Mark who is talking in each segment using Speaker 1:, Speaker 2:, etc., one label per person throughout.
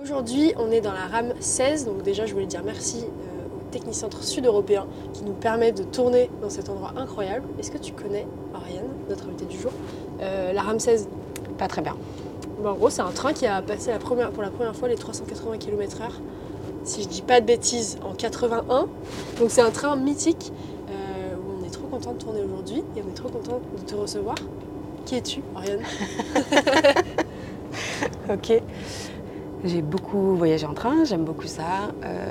Speaker 1: Aujourd'hui, on est dans la rame 16, donc déjà je voulais dire merci euh, au Technicentre Sud-Européen qui nous permet de tourner dans cet endroit incroyable. Est-ce que tu connais Ariane, notre invitée du jour, euh, la rame 16
Speaker 2: Pas très bien.
Speaker 1: En gros, c'est un train qui a passé la première, pour la première fois les 380 km/h, si je dis pas de bêtises, en 81. Donc c'est un train mythique euh, où on est trop content de tourner aujourd'hui et on est trop content de te recevoir. Qui es-tu, Ariane
Speaker 2: Ok. J'ai beaucoup voyagé en train, j'aime beaucoup ça. Euh,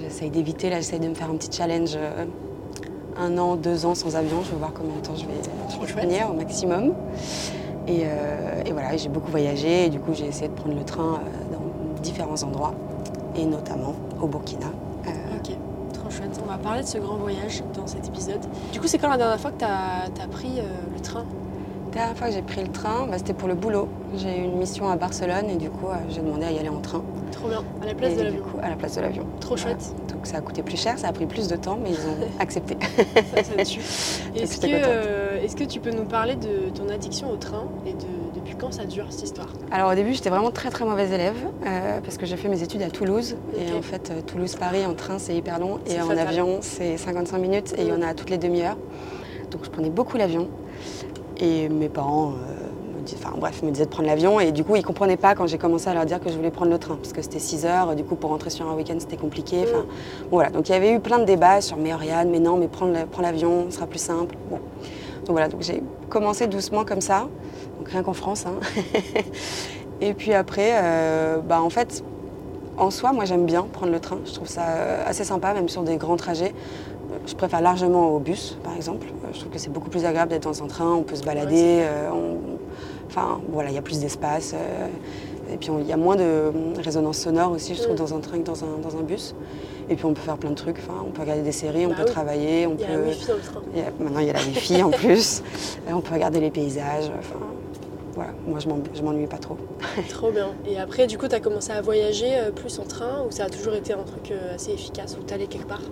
Speaker 2: j'essaye d'éviter, là j'essaye de me faire un petit challenge euh, un an, deux ans sans avion. Je vais voir combien de temps je vais, je vais tenir au maximum. Et, euh, et voilà, j'ai beaucoup voyagé et du coup j'ai essayé de prendre le train dans différents endroits et notamment au Burkina.
Speaker 1: Ok, trop chouette. On va parler de ce grand voyage dans cet épisode. Du coup, c'est quand la dernière fois que tu as, pris le train?
Speaker 2: Dernière fois que j'ai pris le train, bah, c'était pour le boulot. J'ai eu une mission à Barcelone et du coup euh, j'ai demandé à y aller en train.
Speaker 1: Trop bien, à la place
Speaker 2: Et
Speaker 1: de l'avion.
Speaker 2: à la place de l'avion.
Speaker 1: Trop
Speaker 2: Voilà.
Speaker 1: chouette,
Speaker 2: Donc ça a coûté plus cher, ça a pris plus de temps, mais ils ont accepté.
Speaker 1: ça, ça. Est-ce que, euh, est-ce que tu peux nous parler de ton addiction au train et de depuis quand ça dure cette histoire?
Speaker 2: Alors au début, j'étais vraiment très très mauvaise élève euh, parce que j'ai fait mes études à Toulouse et en fait Toulouse-Paris en train c'est hyper long et en
Speaker 1: fatal.
Speaker 2: avion c'est 55 minutes et il y en a toutes les demi-heures. Donc je prenais beaucoup l'avion et mes parents euh, me bref, me disaient de prendre l'avion et du coup ils comprenaient pas quand j'ai commencé à leur dire que je voulais prendre le train parce que c'était 6 heures, du coup pour rentrer sur un week-end c'était compliqué. Enfin bon, voilà, donc il y avait eu plein de débats sur mais Oriane, mais non, mais prends l'avion, ce sera plus simple. Bon. Donc voilà, donc j'ai commencé doucement comme ça, donc rien qu'en France. hein. Et puis après, euh, bah en fait, en soi, moi j'aime bien prendre le train. Je trouve ça euh, assez sympa, même sur des grands trajets. Euh, Je préfère largement au bus, par exemple. Euh, Je trouve que c'est beaucoup plus agréable d'être dans un train, on peut se balader, euh, on- enfin voilà, il y a plus d'espace. euh, et puis il y a moins de euh, résonance sonore aussi, je trouve,
Speaker 1: Mm.
Speaker 2: dans un train que dans un, dans un bus. Et puis on peut faire plein de trucs, enfin, on peut regarder des séries, on
Speaker 1: Bah
Speaker 2: peut
Speaker 1: oui.
Speaker 2: travailler, on
Speaker 1: Il y a
Speaker 2: peut...
Speaker 1: la wifi dans le train.
Speaker 2: il y a- maintenant il y a la wifi en plus, on peut regarder les paysages, enfin voilà, moi je m'en- je m'ennuie pas trop.
Speaker 1: Trop bien. Et après, du coup, tu as commencé à voyager euh, plus en train ou ça a toujours été un truc euh, assez efficace où tu allais quelque part?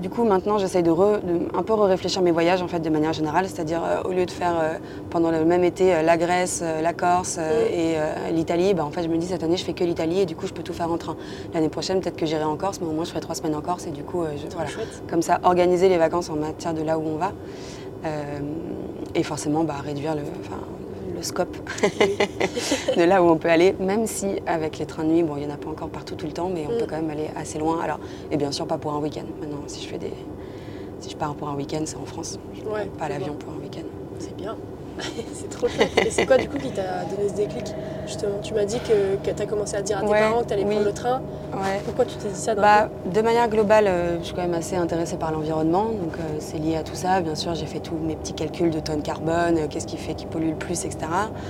Speaker 2: Du coup, maintenant, j'essaye de, un peu réfléchir mes voyages en fait de manière générale, c'est-à-dire euh, au lieu de faire euh, pendant le même été euh, la Grèce, la Corse
Speaker 1: Mm.
Speaker 2: et l'Italie, bah, en fait, je me dis cette année je fais que l'Italie et du coup je peux tout faire en train. L'année prochaine, peut-être que j'irai en Corse, mais au moins je ferai trois semaines en Corse et du coup, je, voilà. comme ça, organiser les vacances en matière de là où on va et forcément bah, réduire le, le scope de là où on peut aller, même si avec les trains de nuit, bon, il n'y en a pas encore partout tout le temps, mais on
Speaker 1: Mm.
Speaker 2: peut quand même aller assez loin. Alors, et bien sûr, pas pour un week-end. Maintenant, si je fais des, si je pars pour un week-end, c'est en France. Je
Speaker 1: Ouais,
Speaker 2: pas l'avion pour un week-end.
Speaker 1: C'est bien. c'est trop chouette. Et c'est quoi du coup qui t'a donné ce déclic Justement, tu m'as dit que, que tu as commencé à dire à tes
Speaker 2: Ouais,
Speaker 1: parents que tu allais
Speaker 2: oui.
Speaker 1: prendre le train.
Speaker 2: Ouais.
Speaker 1: Pourquoi tu t'es dit ça
Speaker 2: Bah, de manière globale, euh, je suis quand même assez intéressée par l'environnement, donc euh, c'est lié à tout ça. Bien sûr, j'ai fait tous mes petits calculs de tonnes carbone, euh, qu'est-ce qui fait qui pollue le plus, etc.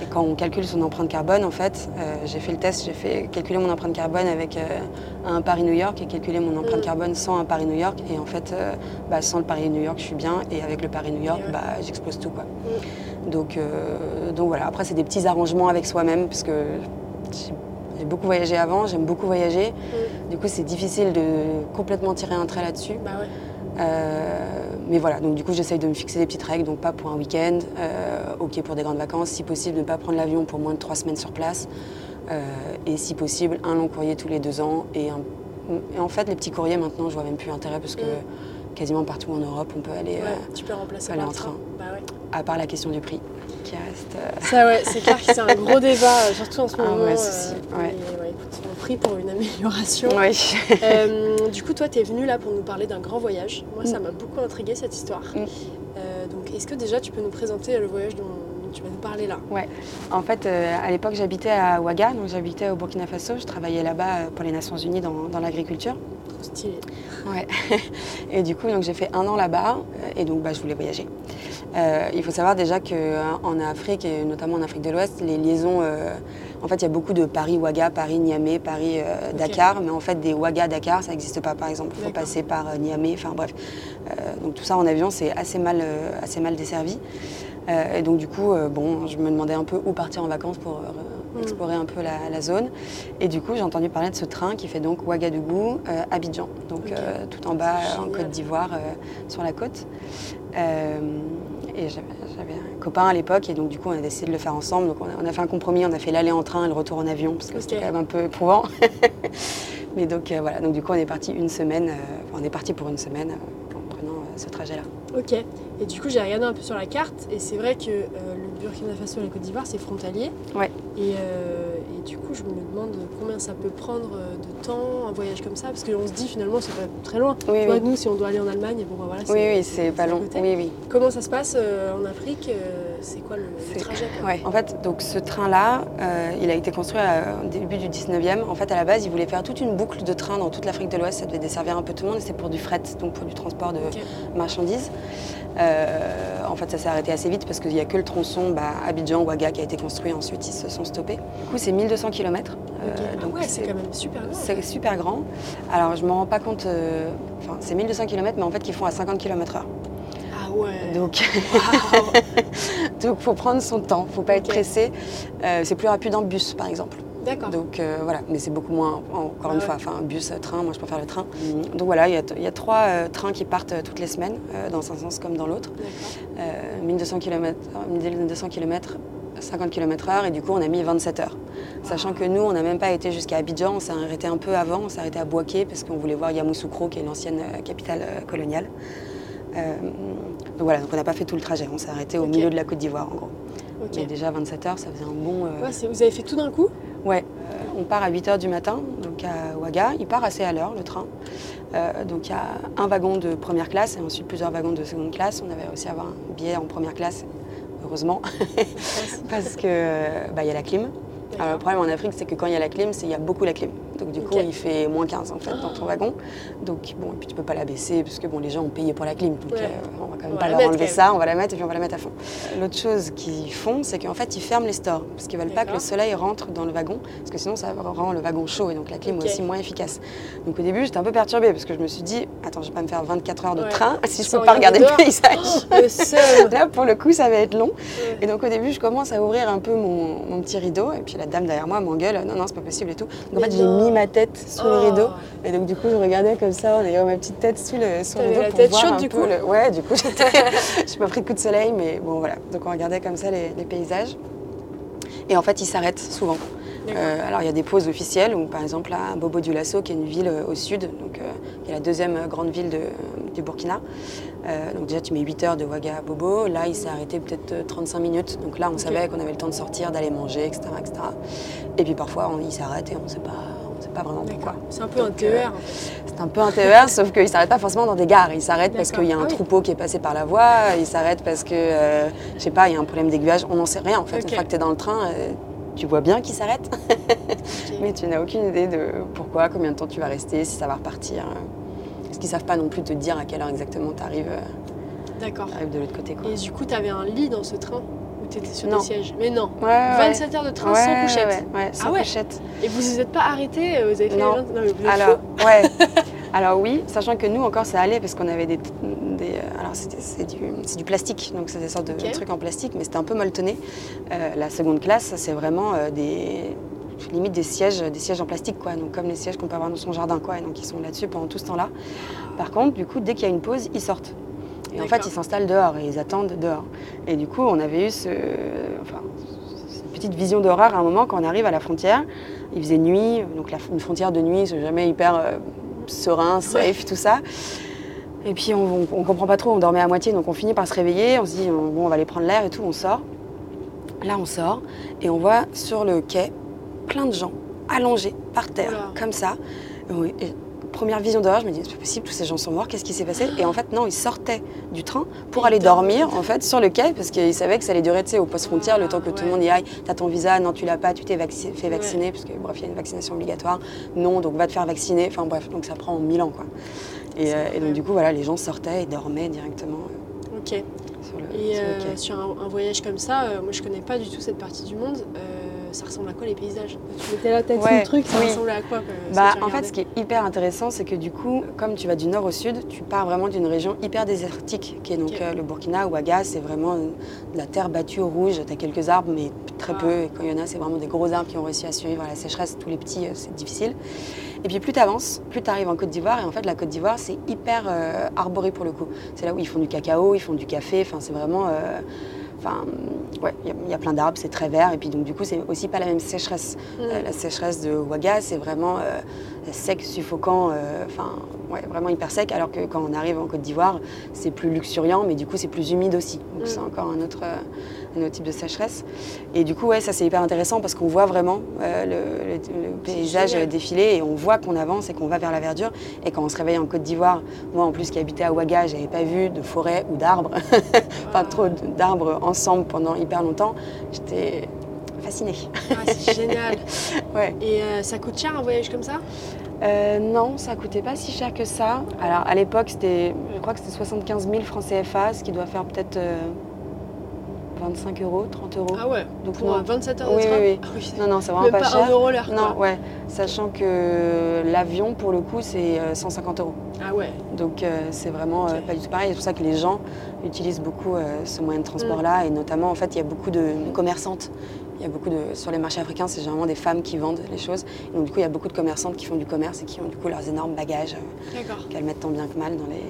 Speaker 2: Et quand on calcule son empreinte carbone, en fait, j'ai fait le test, j'ai fait calculer mon empreinte carbone avec un Paris-New York et calculer mon empreinte
Speaker 1: Mm.
Speaker 2: carbone sans un Paris-New York. Et en fait, bah, sans le Paris-New York, je suis bien, et avec le Paris-New York, bah, j'explose tout. Quoi. Donc, euh, donc voilà, après, c'est des petits arrangements avec soi-même, parce que j'ai- beaucoup voyagé avant, j'aime beaucoup voyager. Du coup, c'est difficile de complètement tirer un trait là-dessus.
Speaker 1: Bah ouais.
Speaker 2: Euh, mais voilà, donc du coup, j'essaye de me fixer des petites règles, donc pas pour un week-end, euh, ok pour des grandes vacances, si possible, ne pas prendre l'avion pour moins de trois semaines sur place, et si possible, un long courrier tous les deux ans. Et, un- et en fait, les petits courriers, maintenant, je vois même plus l'intérêt parce que
Speaker 1: Mm.
Speaker 2: Quasiment partout en Europe, on peut aller,
Speaker 1: Ouais,
Speaker 2: euh,
Speaker 1: tu peux remplacer
Speaker 2: aller en
Speaker 1: train.
Speaker 2: train.
Speaker 1: Bah ouais.
Speaker 2: à part la question du prix, qui reste. euh,
Speaker 1: Ça ouais, c'est clair que c'est un gros débat, euh, surtout en ce moment.
Speaker 2: souci, ouais.
Speaker 1: mais ouais, écoute, on prie pour une amélioration. Du coup, toi, tu es venu là pour nous parler d'un grand voyage. Moi, ça
Speaker 2: Mm.
Speaker 1: m'a beaucoup intrigué cette histoire.
Speaker 2: Mm.
Speaker 1: Donc, est-ce que déjà tu peux nous présenter le voyage dont tu vas nous parler là
Speaker 2: En fait, euh, à l'époque, j'habitais à Ouaga, donc j'habitais au Burkina Faso. Je travaillais là-bas euh, pour les Nations Unies dans, dans l'agriculture.
Speaker 1: Trop stylé.
Speaker 2: Ouais. Et du coup, donc j'ai fait un an là-bas, euh, et donc bah, je voulais voyager. Euh, il faut savoir déjà qu'en Afrique, et notamment en Afrique de l'Ouest, les liaisons euh, En fait, il y a beaucoup de Paris-Ouaga, Paris-Niamey, Paris-Dakar, mais en fait, des Ouaga-Dakar, ça n'existe pas, par exemple. Il faut passer par Niamey, enfin bref. Donc tout ça en avion, c'est assez mal, assez mal desservi. Euh, et donc du coup, euh, bon, je me demandais un peu où partir en vacances pour euh,
Speaker 1: Mm.
Speaker 2: explorer un peu la, la zone. Et du coup, j'ai entendu parler de ce train qui fait donc Ouagadougou, euh, Abidjan, donc euh, tout en bas euh, en. Côte d'Ivoire, sur la côte. Et j'avais un copain à l'époque, et donc du coup, on a décidé de le faire ensemble. Donc on a, on a fait un compromis, on a fait l'aller en train et le retour en avion, parce que c'était quand même un peu éprouvant. Mais donc voilà, donc du coup, on est parti une semaine, on est parti pour une semaine en prenant ce trajet-là.
Speaker 1: Ok. Et du coup, j'ai regardé un peu sur la carte et c'est vrai que euh, le Burkina Faso et la Côte d'Ivoire, c'est frontalier.
Speaker 2: Ouais.
Speaker 1: Et, euh, et du coup, je me demande combien ça peut prendre euh, de temps un voyage comme ça, parce qu'on se dit finalement, c'est pas très loin.
Speaker 2: Oui,
Speaker 1: Tu vois,
Speaker 2: oui.
Speaker 1: nous, si on doit aller en Allemagne, bon, bah, voilà,
Speaker 2: Oui, oui, c'est pas long.
Speaker 1: côté.
Speaker 2: Oui, oui.
Speaker 1: Comment ça se passe euh, en Afrique euh, C'est quoi le, le
Speaker 2: C'est-
Speaker 1: trajet quoi
Speaker 2: Ouais. En fait, donc ce train-là, euh, il a été construit au début du 19e. En fait, à la base, il voulait faire toute une boucle de trains dans toute l'Afrique de l'Ouest. Ça devait desservir un peu tout le monde. et C'était pour du fret, donc pour du transport de marchandises. Euh, en fait, ça s'est arrêté assez vite parce qu'il n'y a que le tronçon bah, Abidjan-Ouaga qui a été construit. Ensuite, ils se sont stoppés. Du coup, c'est 1200 km.
Speaker 1: Ah ouais, c'est quand même super grand.
Speaker 2: c'est super grand. Alors, je ne me rends pas compte. euh, Enfin, c'est 1200 km, mais en fait, qu'ils font à 50 km/h.
Speaker 1: Ah ouais.
Speaker 2: Donc, donc, faut prendre son temps. Faut pas être pressé. Euh, c'est plus rapide en bus, par exemple.
Speaker 1: D'accord.
Speaker 2: Donc euh, voilà, mais c'est beaucoup moins, encore
Speaker 1: Ah
Speaker 2: une
Speaker 1: ouais.
Speaker 2: fois, enfin bus, euh, train, moi je préfère le train. Donc voilà, il y a, il y a trois euh, trains qui partent euh, toutes les semaines, euh, dans un sens comme dans l'autre.
Speaker 1: D'accord.
Speaker 2: Euh, 1200 km, 1200 km, 50 km heure, et du coup on a mis 27 heures. Sachant que nous, on n'a même pas été jusqu'à Abidjan, on s'est arrêté un peu avant, on s'est arrêté à Boaké, parce qu'on voulait voir Yamoussoukro, qui est l'ancienne euh, capitale euh, coloniale. Euh, donc voilà, donc on n'a pas fait tout le trajet, on s'est arrêté au milieu de la Côte d'Ivoire en gros.
Speaker 1: Ok.
Speaker 2: Mais déjà 27 heures, ça faisait un bon... euh,
Speaker 1: Ouais, vous avez fait tout d'un coup?
Speaker 2: Ouais, euh, on part à 8h du matin, donc à Ouaga. Il part assez à l'heure, le train. Donc il y a un wagon de première classe et ensuite plusieurs wagons de seconde classe. On avait réussi à avoir un billet en première classe, heureusement, parce que euh, bah, y a la clim. Alors, le problème en Afrique, c'est que quand il y a la clim, c'est il y a beaucoup la clim. Donc du coup, il fait moins 15 en fait dans ton wagon. Donc bon, et puis tu peux pas la baisser parce que bon, les gens ont payé pour la clim. Donc
Speaker 1: Ouais.
Speaker 2: euh, on va quand même
Speaker 1: On
Speaker 2: pas leur enlever ça, on va la mettre et puis on va la mettre à fond. L'autre chose qu'ils font, c'est qu'en fait, ils ferment les stores parce qu'ils veulent pas que le soleil rentre dans le wagon parce que sinon ça rend le wagon chaud et donc la clim est aussi moins efficace. Donc au début, j'étais un peu perturbée parce que je me suis dit, attends, je vais pas me faire 24 heures de
Speaker 1: Ouais.
Speaker 2: train si je
Speaker 1: Sans
Speaker 2: peux pas regarder le paysage.
Speaker 1: Oh, le seul
Speaker 2: Là, pour le coup, ça va être long.
Speaker 1: Ouais.
Speaker 2: Et donc au début, je commence à ouvrir un peu mon, mon petit rideau, et puis la dame derrière moi m'engueule, non, non, c'est pas possible et tout. Donc en fait, j'ai
Speaker 1: non.
Speaker 2: Mis ma tête sous le
Speaker 1: Oh.
Speaker 2: rideau, et donc du coup, je regardais comme ça en ayant ma petite tête sous le, sous le rideau
Speaker 1: la
Speaker 2: pour
Speaker 1: tête
Speaker 2: voir
Speaker 1: chaude,
Speaker 2: un
Speaker 1: du
Speaker 2: peu
Speaker 1: coup
Speaker 2: le- Ouais, du coup, j'ai pas pris de coup de soleil, mais bon voilà. Donc on regardait comme ça les, les paysages. Et en fait, ils s'arrêtent souvent. Euh, alors il y a des pauses officielles, où par exemple à Bobo Dioulasso, qui est une ville euh, au sud, donc euh, qui est la deuxième grande ville de- du Burkina. Donc déjà tu mets 8 heures de Ouaga à Bobo, là il s'est arrêté peut-être euh, 35 minutes, donc là on savait qu'on avait le temps de sortir, d'aller manger, etc. etc. Et puis parfois on, il s'arrête et on ne sait pas, pas vraiment pourquoi.
Speaker 1: C'est un peu un
Speaker 2: Donc, euh,
Speaker 1: TER. en fait.
Speaker 2: C'est un peu un TER, sauf qu'il ne s'arrête pas forcément dans des gares. Il s'arrête parce qu'il y a un
Speaker 1: Ah oui.
Speaker 2: troupeau qui est passé par la voie, il s'arrête parce que, euh, je sais pas, il y a un problème d'aiguillage. On n'en sait rien en fait. Une fois que tu es dans le train, euh, tu vois bien qu'il s'arrête, mais tu n'as aucune idée de pourquoi, combien de temps tu vas rester, si ça va repartir. Parce qu'ils savent pas non plus te dire à quelle heure exactement tu arrives,
Speaker 1: D'accord.
Speaker 2: de l'autre côté. Quoi.
Speaker 1: Et du coup, t'avais un lit dans ce train? T'étais sur
Speaker 2: Non.
Speaker 1: des sièges Mais non.
Speaker 2: Ouais, ouais.
Speaker 1: 27 heures de train sans couchette.
Speaker 2: Ouais, ouais, sans
Speaker 1: Ah ouais.
Speaker 2: couchette.
Speaker 1: Et vous vous êtes pas arrêté Vous avez fait
Speaker 2: Non.
Speaker 1: les 20 Non, mais vous êtes
Speaker 2: Alors, ouais. Alors oui, sachant que nous encore ça allait parce qu'on avait des, des euh, alors c'est du, du plastique, donc c'est des sortes de trucs en plastique, mais c'était un peu molletonné. Euh, la seconde classe, c'est vraiment euh, des limite des sièges, des sièges en plastique quoi, donc comme les sièges qu'on peut avoir dans son jardin quoi, et donc ils sont là-dessus pendant tout ce temps-là. Par contre, du coup, dès qu'il y a une pause, ils sortent. Et en fait, ils s'installent dehors et ils attendent dehors. Et du coup, on avait eu ce, enfin, cette petite vision d'horreur à un moment quand on arrive à la frontière. Il faisait nuit, donc la, une frontière de nuit, c'est jamais hyper euh, serein, safe, tout ça. Et puis on, on, on comprend pas trop, on dormait à moitié, donc on finit par se réveiller, on se dit on- bon, on va aller prendre l'air et tout, on sort. Là, on sort et on voit sur le quai plein de gens allongés par terre, comme ça. Et première vision d'horreur, je me dis c'est pas possible, tous ces gens sont morts, qu'est-ce qui s'est passé Et en fait, non, ils sortaient du train pour aller dormir en fait sur le quai parce qu'ils savaient que ça allait durer tu sais, au poste frontière le temps que tout le monde y aille. T'as ton visa, non, tu l'as pas, tu t'es vacci- fait vacciner parce que bref, il y a une vaccination obligatoire. Non, donc va te faire vacciner. Enfin bref, donc ça prend mille ans quoi. Et, euh, et donc du coup, voilà, les gens sortaient et dormaient directement euh,
Speaker 1: Ok.
Speaker 2: sur le,
Speaker 1: Et
Speaker 2: sur le
Speaker 1: euh, sur un, un voyage comme ça, moi je connais pas du tout cette partie du monde. Euh, ça ressemble à quoi les paysages Tu mettais la tête
Speaker 2: Ouais,
Speaker 1: le truc, ça
Speaker 2: oui.
Speaker 1: ressemblait à quoi que-
Speaker 2: Bah, en fait, ce qui est hyper intéressant, c'est que du coup, comme tu vas du nord au sud, tu pars vraiment d'une région hyper désertique, qui est donc euh, le Burkina, Ouaga, c'est vraiment euh, de la terre battue au rouge. Tu as quelques arbres, mais très
Speaker 1: Ah.
Speaker 2: peu. Et quand il y en a, c'est vraiment des gros arbres qui ont réussi à survivre à la sécheresse. Tous les petits, euh, c'est difficile. Et puis plus tu avances, plus tu arrives en Côte d'Ivoire. Et en fait, la Côte d'Ivoire, c'est hyper euh, arboré pour le coup. C'est là où ils font du cacao, ils font du café. Enfin, c'est vraiment. Enfin, ouais, il y a- il y, a plein d'arbres, c'est très vert. Et puis donc, du coup, c'est aussi pas la même sécheresse.
Speaker 1: Mm.
Speaker 2: Euh, la sécheresse de Ouaga, c'est vraiment euh, sec, suffocant, euh, enfin, ouais, vraiment hyper sec. Alors que quand on arrive en Côte d'Ivoire, c'est plus luxuriant, mais du coup, c'est plus humide aussi. Donc,
Speaker 1: Mm.
Speaker 2: c'est encore un autre, euh, un autre type de sécheresse. Et du coup, ouais, ça, c'est hyper intéressant parce qu'on voit vraiment euh, le, le- le paysage défiler et on voit qu'on avance et qu'on va vers la verdure. Et quand on se réveille en Côte d'Ivoire, moi, en plus, qui habitais à Ouaga, j'avais pas vu de forêt ou d'arbres, enfin, trop d'arbres ensemble pendant hyper longtemps. J'étais fascinée.
Speaker 1: Ah, c'est génial.
Speaker 2: Ouais.
Speaker 1: Et euh, ça coûte cher un voyage comme ça?
Speaker 2: Euh, non, ça coûtait pas si cher que ça. Alors à l'époque, c'était, je crois que c'était 75 000 francs CFA, ce qui doit faire peut-être euh, 25 euros, 30 euros.
Speaker 1: Ah ouais.
Speaker 2: Donc
Speaker 1: Pour
Speaker 2: non.
Speaker 1: euh, 27 heures
Speaker 2: Oui,
Speaker 1: de train
Speaker 2: oui, oui.
Speaker 1: Ah oui.
Speaker 2: Non, non, c'est vraiment pas,
Speaker 1: pas
Speaker 2: cher.
Speaker 1: un euro l'heure.
Speaker 2: Non, ouais. Sachant que l'avion, pour le coup, c'est euh, 150 euros.
Speaker 1: Ah ouais.
Speaker 2: Donc euh, c'est vraiment euh, pas du tout pareil. C'est pour ça que les gens utilisent beaucoup euh, ce moyen de
Speaker 1: Mm.
Speaker 2: transport-là. Et notamment, en fait, il y a beaucoup de commerçantes. Il y a beaucoup de sur les marchés africains, c'est généralement des femmes qui vendent les choses. Et donc du coup, il y a beaucoup de commerçantes qui font du commerce et qui ont du coup leurs énormes bagages euh, qu'elles mettent tant bien que mal dans les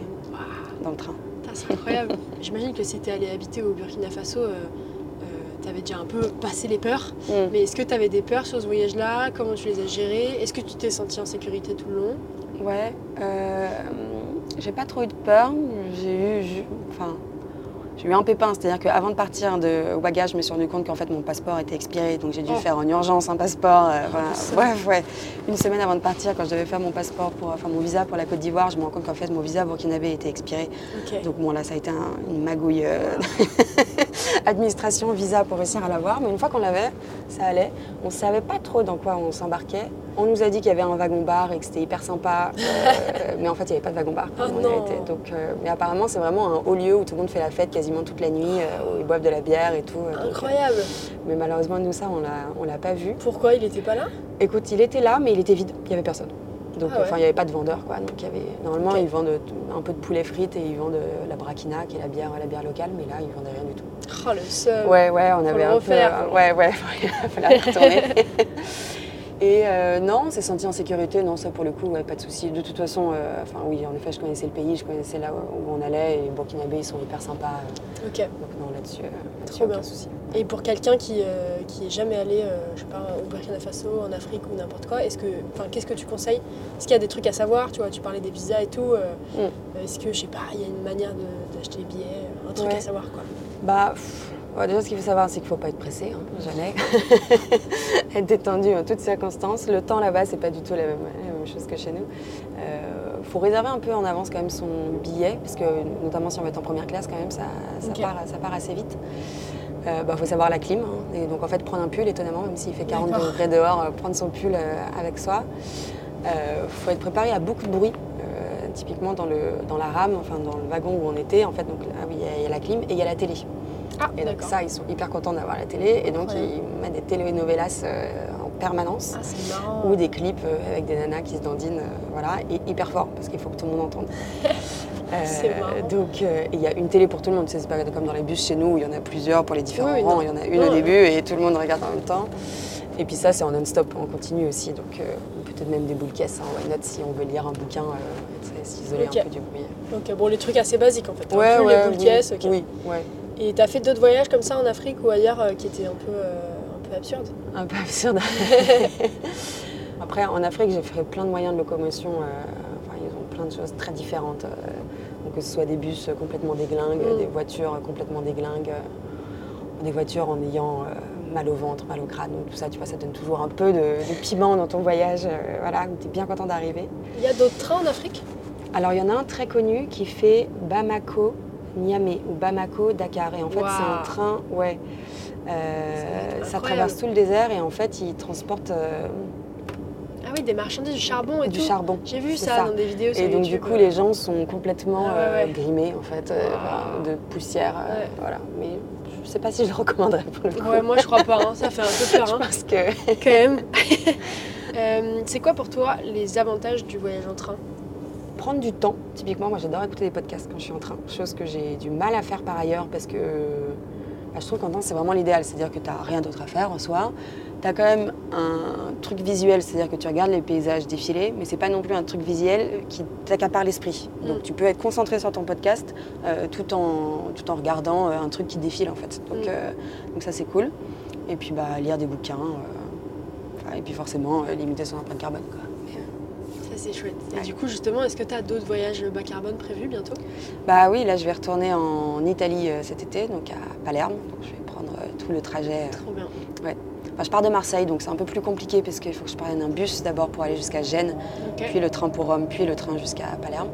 Speaker 2: dans le train.
Speaker 1: C'est incroyable. J'imagine que si t'es allé habiter au Burkina Faso, euh, euh, t'avais déjà un peu passé les peurs.
Speaker 2: Mm.
Speaker 1: Mais est-ce que t'avais des peurs sur ce voyage-là? Comment tu les as gérées? Est-ce que tu t'es senti en sécurité tout le long?
Speaker 2: Ouais, euh, j'ai pas trop eu de peur. J'ai eu, enfin, j'ai eu un pépin, c'est-à-dire qu'avant de partir de Ouaga, je me suis rendu compte qu'en fait mon passeport était expiré, donc j'ai dû
Speaker 1: Oh.
Speaker 2: faire en urgence un passeport. euh, voilà.
Speaker 1: ça.
Speaker 2: Bref, ouais, une semaine avant de partir, quand je devais faire mon passeport pour, enfin mon visa pour la Côte d'Ivoire, je me rends compte qu'en fait mon visa burkinabé était expiré. Donc bon là, ça a été un- une magouille. euh, administration, visa pour réussir à l'avoir. Mais une fois qu'on l'avait, ça allait. On ne savait pas trop dans quoi on s'embarquait. On nous a dit qu'il y avait un wagon-bar et que c'était hyper sympa. euh, mais en fait, il n'y avait pas de wagon-bar.
Speaker 1: Oh.
Speaker 2: Donc, euh, mais apparemment, c'est vraiment un haut lieu où tout le monde fait la fête quasiment toute la nuit, euh, où ils boivent de la bière et tout. donc,
Speaker 1: Incroyable.
Speaker 2: mais malheureusement, nous, ça, on l'a- on l'a pas vu.
Speaker 1: Pourquoi il était pas là?
Speaker 2: Écoute, il était là, mais il était vide. Il n'y avait personne. Donc,
Speaker 1: Ah ouais.
Speaker 2: enfin, il n'y avait pas de vendeur, quoi. Donc, il y avait... Normalement, ils vendent un peu de poulet frites et ils vendent la braquina, qui est la bière, la bière locale, mais là, ils vendaient rien du tout.
Speaker 1: Oh le seum.
Speaker 2: Ouais, ouais, on
Speaker 1: Faut
Speaker 2: avait
Speaker 1: le
Speaker 2: un
Speaker 1: refaire,
Speaker 2: peu.
Speaker 1: faut
Speaker 2: ouais, ouais, il fallait retourner. Et euh, non, on s'est senti en sécurité, non, ça pour le coup, ouais, pas de souci. De toute façon, euh, enfin oui, en effet, je connaissais le pays, je connaissais là où on allait, et les Burkinabés, ils sont hyper sympas. euh,
Speaker 1: Ok.
Speaker 2: donc non, là-dessus,
Speaker 1: Trop
Speaker 2: aucun
Speaker 1: bien.
Speaker 2: souci.
Speaker 1: Et pour quelqu'un qui, qui est jamais allé, je sais pas, au Burkina Faso, en Afrique ou n'importe quoi, est-ce que, enfin, qu'est-ce que tu conseilles? Est-ce qu'il y a des trucs à savoir? Tu vois, tu parlais des visas et tout.
Speaker 2: Mm.
Speaker 1: Est-ce que, je sais pas, il y a une manière d'acheter les billets, un truc
Speaker 2: Ouais.
Speaker 1: à savoir quoi?
Speaker 2: Bah, pff, ouais, déjà, ce qu'il faut savoir, c'est qu'il ne faut pas être pressé, hein, jamais. être détendu en toutes circonstances. Le temps là-bas, c'est pas du tout la même, la même chose que chez nous. Il faut réserver un peu en avance quand même son billet, parce que notamment si on va être en première classe, quand même, ça, part, ça part assez vite. Il bah, faut savoir la clim. hein. Et donc en fait, prendre un pull, étonnamment, même s'il fait 40
Speaker 1: D'accord.
Speaker 2: degrés dehors, euh, prendre son pull euh, avec soi. Il faut être préparé à beaucoup de bruit. Euh, typiquement dans, le, dans la rame, enfin dans le wagon où on était, en fait, donc là, oui, il y a- il y, a la clim et il y a la télé.
Speaker 1: Ah,
Speaker 2: Et donc ça, ils sont hyper contents d'avoir la télé. Et donc ils mettent des telenovelas euh, en permanence.
Speaker 1: Ah.
Speaker 2: Ou des clips euh, avec des nanas qui se dandinent, euh, voilà, et hyper fort parce qu'il faut que tout le monde entende.
Speaker 1: Marrant.
Speaker 2: donc euh, il y a une télé pour tout le monde, c'est pas comme dans les bus chez nous où il y en a plusieurs pour les différents
Speaker 1: Oui,
Speaker 2: rangs, il y en a une
Speaker 1: Non,
Speaker 2: au
Speaker 1: ouais.
Speaker 2: début et tout le monde regarde en même temps. Et puis ça c'est en non-stop, en continu aussi, donc euh, peut-être même des boules caisses, hein, why not, si on veut lire un bouquin, euh, s'isoler
Speaker 1: Ok.
Speaker 2: un peu du bruit.
Speaker 1: Ok, bon, les trucs assez basiques en fait. Les boules
Speaker 2: oui,
Speaker 1: caisses,
Speaker 2: oui, ouais.
Speaker 1: Et t'as fait d'autres voyages comme ça en Afrique ou ailleurs euh, qui étaient un peu, euh, un peu absurdes?
Speaker 2: Un peu absurde. Après, en Afrique, j'ai fait plein de moyens de locomotion. euh, enfin, ils ont plein de choses très différentes. donc, que ce soit des bus complètement déglingues,
Speaker 1: Mm.
Speaker 2: des voitures complètement déglingues, des voitures en ayant mal au ventre, mal au crâne. Donc, tout ça, tu vois, ça donne toujours un peu de, de piment dans ton voyage. euh, voilà, où tu es bien content d'arriver.
Speaker 1: Il y a d'autres trains en Afrique?
Speaker 2: Alors, il y en a un très connu qui fait Bamako. Niamey ou Bamako, Dakar. Et en fait, c'est un train, ouais. euh,
Speaker 1: Ça
Speaker 2: traverse tout le désert et en fait, il transporte euh,
Speaker 1: Ah oui, des marchandises, du charbon et
Speaker 2: du
Speaker 1: tout.
Speaker 2: charbon.
Speaker 1: J'ai vu ça, dans des vidéos sur
Speaker 2: Et donc
Speaker 1: YouTube.
Speaker 2: du coup, les gens sont complètement
Speaker 1: Ah ouais,
Speaker 2: euh,
Speaker 1: ouais.
Speaker 2: grimés en fait, euh, de poussière, euh,
Speaker 1: Ouais.
Speaker 2: voilà. Mais je sais pas si je le recommanderais pour le coup.
Speaker 1: Ouais, moi je crois pas, hein. ça fait un peu peur. hein.
Speaker 2: pense que
Speaker 1: quand même. Euh, c'est quoi pour toi les avantages du voyage en train?
Speaker 2: Prendre du temps, typiquement, moi j'adore écouter des podcasts quand je suis en train, chose que j'ai du mal à faire par ailleurs parce que bah, je trouve qu'en train c'est vraiment l'idéal, c'est-à-dire que tu n'as rien d'autre à faire en soi. Tu as quand même un truc visuel, c'est-à-dire que tu regardes les paysages défiler, mais c'est pas non plus un truc visuel qui t'accapare l'esprit. Donc
Speaker 1: Mm.
Speaker 2: tu peux être concentré sur ton podcast euh, tout, en, tout en regardant euh, un truc qui défile en fait. Donc,
Speaker 1: Mm.
Speaker 2: euh, donc ça c'est cool. Et puis bah, lire des bouquins, et puis forcément limiter son empreinte carbone. Quoi.
Speaker 1: C'est chouette. Et
Speaker 2: Ouais.
Speaker 1: du coup justement, est-ce que tu as d'autres voyages bas carbone prévus bientôt?
Speaker 2: Bah oui, là je vais retourner en Italie euh, cet été, donc à Palerme. Donc je vais prendre euh, tout le trajet. euh.
Speaker 1: Trop bien.
Speaker 2: Enfin, je pars de Marseille, donc c'est un peu plus compliqué parce qu'il faut que je prenne un bus d'abord pour aller jusqu'à Gênes, puis le train pour Rome, puis le train jusqu'à Palerme.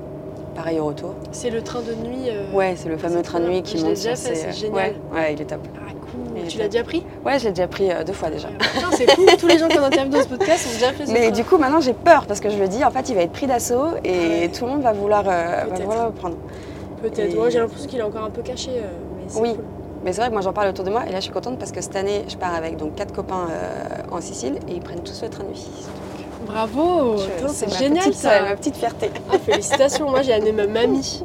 Speaker 2: Pareil au retour.
Speaker 1: C'est le train de nuit. euh,
Speaker 2: Ouais, c'est le fameux train de nuit qui monte
Speaker 1: c'est génial.
Speaker 2: Ouais, ouais, il est top.
Speaker 1: Ah.
Speaker 2: Et
Speaker 1: tu l'as déjà pris?
Speaker 2: Ouais, je l'ai déjà pris euh, deux fois déjà.
Speaker 1: C'est fou. Tous les gens qu'on interviewe dans ce podcast ont déjà fait ce
Speaker 2: Mais du coup, maintenant j'ai peur parce que je me dis, en fait, il va être pris d'assaut et
Speaker 1: Ouais.
Speaker 2: tout le monde va vouloir, euh, le prendre.
Speaker 1: Peut-être. Moi j'ai l'impression qu'il est encore un peu caché. euh,
Speaker 2: Oui. Mais c'est vrai que moi j'en parle autour de moi et là je suis contente parce que cette année je pars avec donc quatre copains en Sicile et ils prennent tous le train de nuit.
Speaker 1: Bravo. C'est génial
Speaker 2: petite,
Speaker 1: ça.
Speaker 2: euh, ma petite fierté.
Speaker 1: Ah, félicitations. Moi j'ai amené ma mamie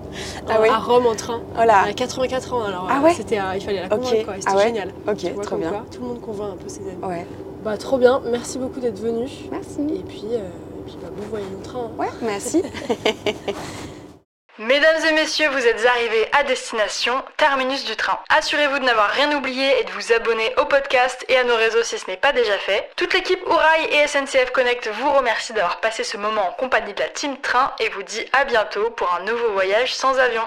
Speaker 2: Ah
Speaker 1: à Rome en train.
Speaker 2: Voilà.
Speaker 1: Elle a 84 ans alors
Speaker 2: Ah
Speaker 1: euh,
Speaker 2: ouais
Speaker 1: c'était il fallait la convaincre quoi. et C'était
Speaker 2: Ah ouais
Speaker 1: génial.
Speaker 2: Ok,
Speaker 1: vois,
Speaker 2: trop bien.
Speaker 1: quoi, tout le monde convainc un peu ses amis.
Speaker 2: Ouais.
Speaker 1: Bah trop bien. Merci beaucoup d'être venu.
Speaker 2: Merci.
Speaker 1: Et puis euh, et puis bah, bon voyage en train. hein.
Speaker 2: Ouais, merci.
Speaker 3: Mesdames et messieurs, vous êtes arrivés à destination, terminus du train. Assurez-vous de n'avoir rien oublié et de vous abonner au podcast et à nos réseaux si ce n'est pas déjà fait. Toute l'équipe Ourail et SNCF Connect vous remercie d'avoir passé ce moment en compagnie de la Team Train et vous dit à bientôt pour un nouveau voyage sans avion.